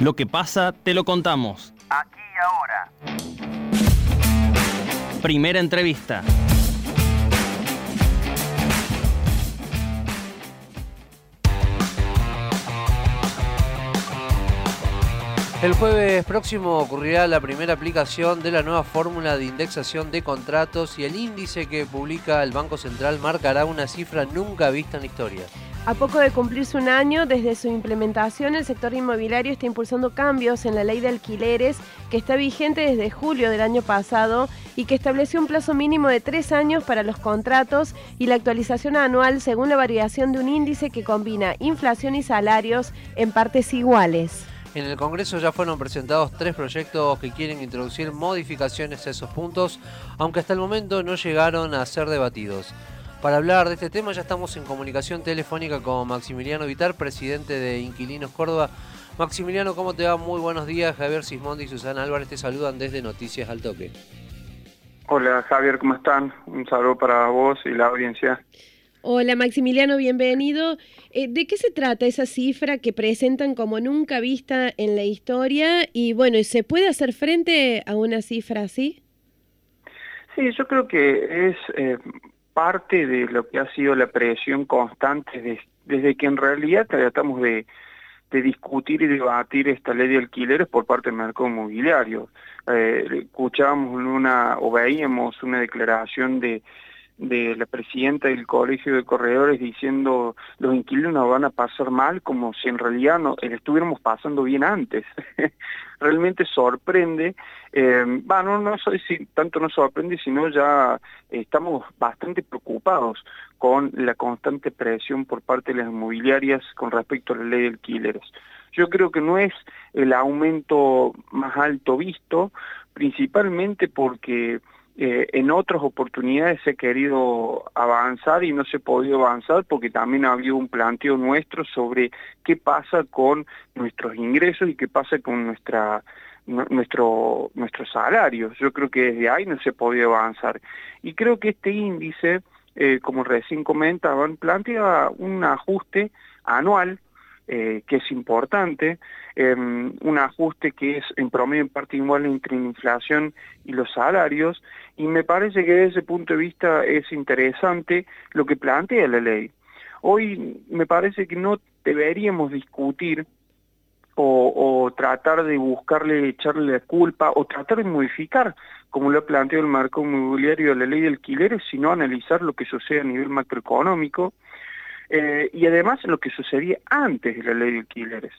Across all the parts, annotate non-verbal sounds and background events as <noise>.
Lo que pasa, te lo contamos. Aquí y ahora. Primera entrevista. El jueves próximo ocurrirá la primera aplicación de la nueva fórmula de indexación de contratos y el índice que publica el Banco Central marcará una cifra nunca vista en la historia. A poco de cumplirse un año desde su implementación, el sector inmobiliario está impulsando cambios en la ley de alquileres que está vigente desde julio del año pasado y que estableció un plazo mínimo de tres años para los contratos y la actualización anual según la variación de un índice que combina inflación y salarios en partes iguales. En el Congreso ya fueron presentados tres proyectos que quieren introducir modificaciones a esos puntos, aunque hasta el momento no llegaron a ser debatidos. Para hablar de este tema ya estamos en comunicación telefónica con Maximiliano Vitar, presidente de Inquilinos Córdoba. Maximiliano, ¿cómo te va? Muy buenos días. Javier Sismondi y Susana Álvarez te saludan desde Noticias al Toque. Hola Javier, ¿cómo están? Un saludo para vos y la audiencia. Hola Maximiliano, bienvenido. Eh, ¿De qué se trata esa cifra que presentan como nunca vista en la historia? Y bueno, ¿se puede hacer frente a una cifra así? Sí, yo creo que es eh, parte de lo que ha sido la presión constante desde que en realidad tratamos de, discutir y debatir esta ley de alquileres por parte del mercado inmobiliario. Eh, escuchábamos una o veíamos una declaración de de la presidenta del Colegio de Corredores diciendo los inquilinos van a pasar mal como si en realidad no, eh, estuviéramos pasando bien antes. <laughs> Realmente sorprende, eh, bueno, no sé si tanto nos sorprende, sino ya estamos bastante preocupados con la constante presión por parte de las inmobiliarias con respecto a la ley de alquileres. Yo creo que no es el aumento más alto visto, principalmente porque eh, en otras oportunidades he querido avanzar y no se ha podido avanzar porque también ha habido un planteo nuestro sobre qué pasa con nuestros ingresos y qué pasa con nuestra nuestro nuestros salarios. Yo creo que desde ahí no se ha podido avanzar. Y creo que este índice, eh, como recién comentaban, plantea un ajuste anual eh, que es importante, em, un ajuste que es en promedio en parte igual entre la inflación y los salarios, y me parece que desde ese punto de vista es interesante lo que plantea la ley. Hoy me parece que no deberíamos discutir o, tratar de buscarle, echarle la culpa o tratar de modificar, como lo ha planteado el marco inmobiliario de la ley de alquileres, sino analizar lo que sucede a nivel macroeconómico, eh, y además lo que sucedía antes de la ley de alquileres.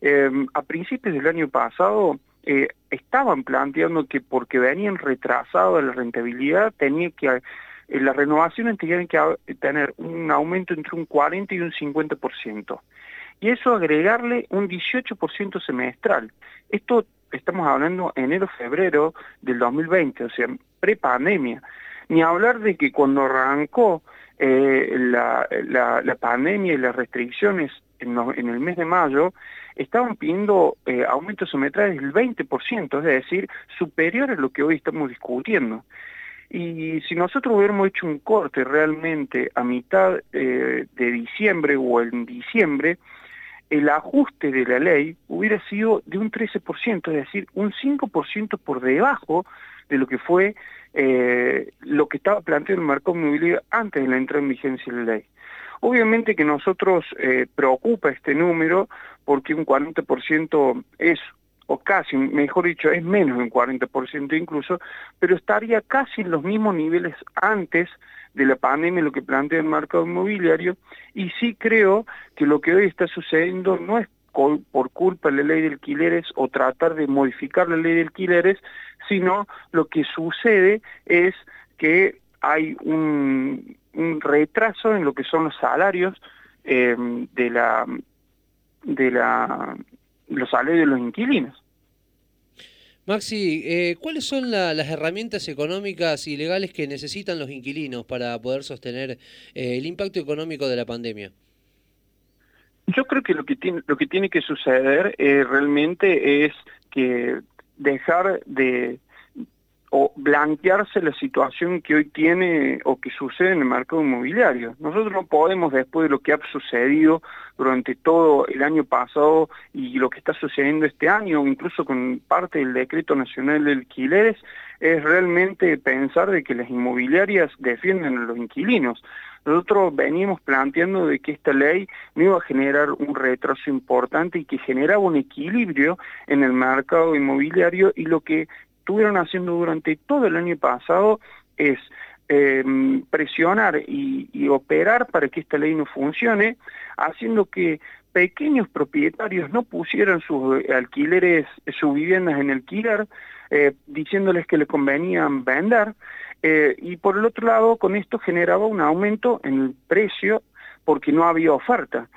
Eh, a principios del año pasado eh, estaban planteando que porque venían retrasados la rentabilidad, tenía que las renovaciones tenían que tener un aumento entre un 40 y un 50%. Y eso agregarle un 18% semestral. Esto estamos hablando enero-febrero del 2020, o sea, pre-pandemia. Ni hablar de que cuando arrancó eh, la, la, pandemia y las restricciones en, el mes de mayo estaban pidiendo eh, aumentos semestrales del 20%, es decir, superior a lo que hoy estamos discutiendo. Y si nosotros hubiéramos hecho un corte realmente a mitad eh, de diciembre o en diciembre, el ajuste de la ley hubiera sido de un 13%, es decir, un 5% por debajo de lo que fue eh, lo que estaba planteado el mercado inmobiliario antes de la entrada en vigencia de la ley. Obviamente que nosotros eh, preocupa este número porque un 40% es, o casi, mejor dicho, es menos de un 40% incluso, pero estaría casi en los mismos niveles antes de la pandemia, lo que plantea el mercado inmobiliario, y sí creo que lo que hoy está sucediendo no es por culpa de la ley de alquileres o tratar de modificar la ley de alquileres, sino lo que sucede es que hay un, retraso en lo que son los salarios eh, de la de la los salarios de los inquilinos. Maxi, eh, ¿cuáles son las herramientas económicas y legales que necesitan los inquilinos para poder sostener eh, el impacto económico de la pandemia? Yo creo que lo que tiene, lo que, tiene que suceder eh, realmente es que dejar de o blanquearse la situación que hoy tiene o que sucede en el mercado inmobiliario. Nosotros no podemos, después de lo que ha sucedido durante todo el año pasado y lo que está sucediendo este año, incluso con parte del Decreto Nacional de Alquileres, es realmente pensar de que las inmobiliarias defienden a los inquilinos. Nosotros venimos planteando de que esta ley no iba a generar un retraso importante y que generaba un equilibrio en el mercado inmobiliario y lo que estuvieron haciendo durante todo el año pasado es em, presionar y, operar para que esta ley no funcione, haciendo que pequeños propietarios no pusieran sus alquileres, sus viviendas en alquiler, eh, diciéndoles que les convenían vender, eh, y por el otro lado con esto generaba un aumento en el precio porque no había oferta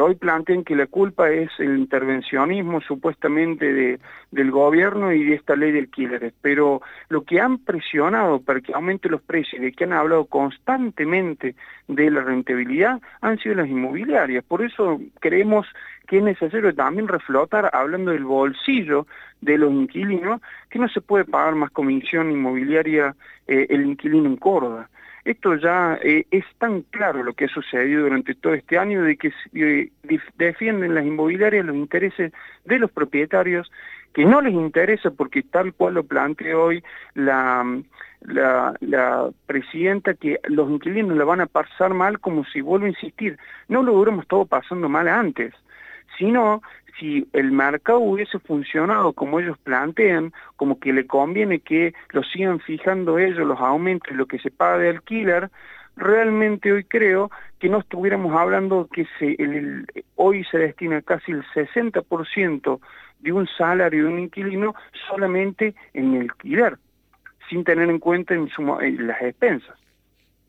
hoy plantean que la culpa es el intervencionismo supuestamente de, del gobierno y de esta ley de alquileres, pero lo que han presionado para que aumente los precios y de que han hablado constantemente de la rentabilidad han sido las inmobiliarias. Por eso creemos que es necesario también reflotar, hablando del bolsillo de los inquilinos, que no se puede pagar más comisión inmobiliaria eh, el inquilino en Córdoba. Esto ya eh, es tan claro lo que ha sucedido durante todo este año de que defienden las inmobiliarias los intereses de los propietarios, que no les interesa porque tal cual lo plantea hoy la, la, la, presidenta, que los inquilinos la van a pasar mal como si, vuelvo a insistir, no lo hubiéramos todo pasando mal antes, sino si el mercado hubiese funcionado como ellos plantean, como que le conviene que lo sigan fijando ellos, los aumentos, lo que se paga de alquiler, realmente hoy creo que no estuviéramos hablando que hoy se destina casi el 60% de un salario de un inquilino solamente en alquiler, sin tener en cuenta en las expensas.